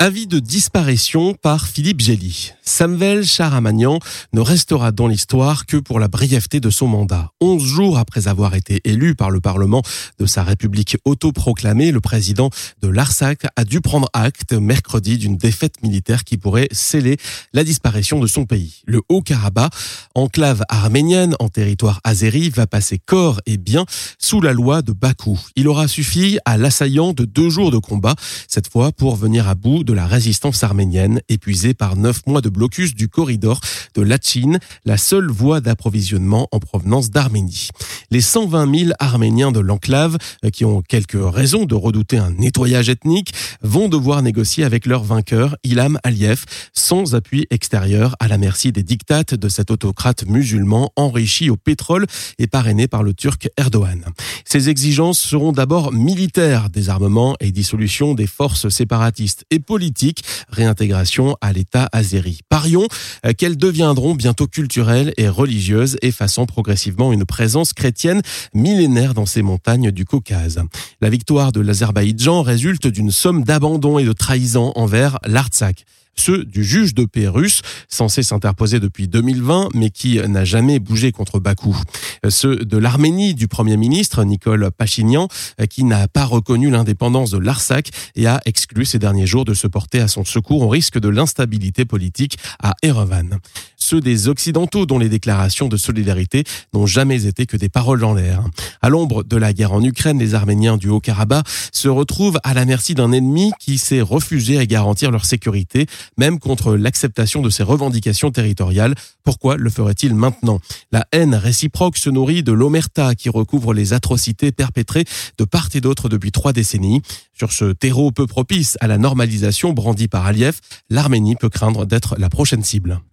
Avis de disparition par Philippe Gély. Samuel Charamagnan ne restera dans l'histoire que pour la brièveté de son mandat. Onze jours après avoir été élu par le Parlement de sa République autoproclamée, le président de l'Arsac a dû prendre acte mercredi d'une défaite militaire qui pourrait sceller la disparition de son pays. Le Haut-Karabakh, enclave arménienne en territoire azéri, va passer corps et bien sous la loi de Bakou. Il aura suffi à l'assaillant de deux jours de combat, cette fois pour venir à bout de la résistance arménienne, épuisée par neuf mois de blocus du corridor de Lachin, la seule voie d'approvisionnement en provenance d'Arménie. Les 120 000 Arméniens de l'enclave, euh, qui ont quelques raisons de redouter un nettoyage ethnique, vont devoir négocier avec leur vainqueur, Ilham Aliyev, sans appui extérieur, à la merci des dictates de cet autocrate musulman enrichi au pétrole et parrainé par le Turc Erdogan. Ces exigences seront d'abord militaires, désarmement et dissolution des forces séparatistes, et politique, réintégration à l'État azéri. Parions euh, qu'elles deviendront bientôt culturelles et religieuses, effaçant progressivement une présence chrétienne millénaire dans ces montagnes du Caucase. La victoire de l'Azerbaïdjan résulte d'une somme d'abandon et de trahison envers l'Artsakh ceux du juge de paix russe, censé s'interposer depuis 2020, mais qui n'a jamais bougé contre Bakou. Ceux de l'Arménie du Premier ministre, Nicole Pachinian, qui n'a pas reconnu l'indépendance de l'Arsac et a exclu ces derniers jours de se porter à son secours au risque de l'instabilité politique à Erevan ceux des Occidentaux dont les déclarations de solidarité n'ont jamais été que des paroles en l'air. À l'ombre de la guerre en Ukraine, les Arméniens du Haut-Karabakh se retrouvent à la merci d'un ennemi qui s'est refusé à garantir leur sécurité, même contre l'acceptation de ses revendications territoriales. Pourquoi le ferait-il maintenant? La haine réciproque se nourrit de l'omerta qui recouvre les atrocités perpétrées de part et d'autre depuis trois décennies. Sur ce terreau peu propice à la normalisation brandi par Aliyev, l'Arménie peut craindre d'être la prochaine cible.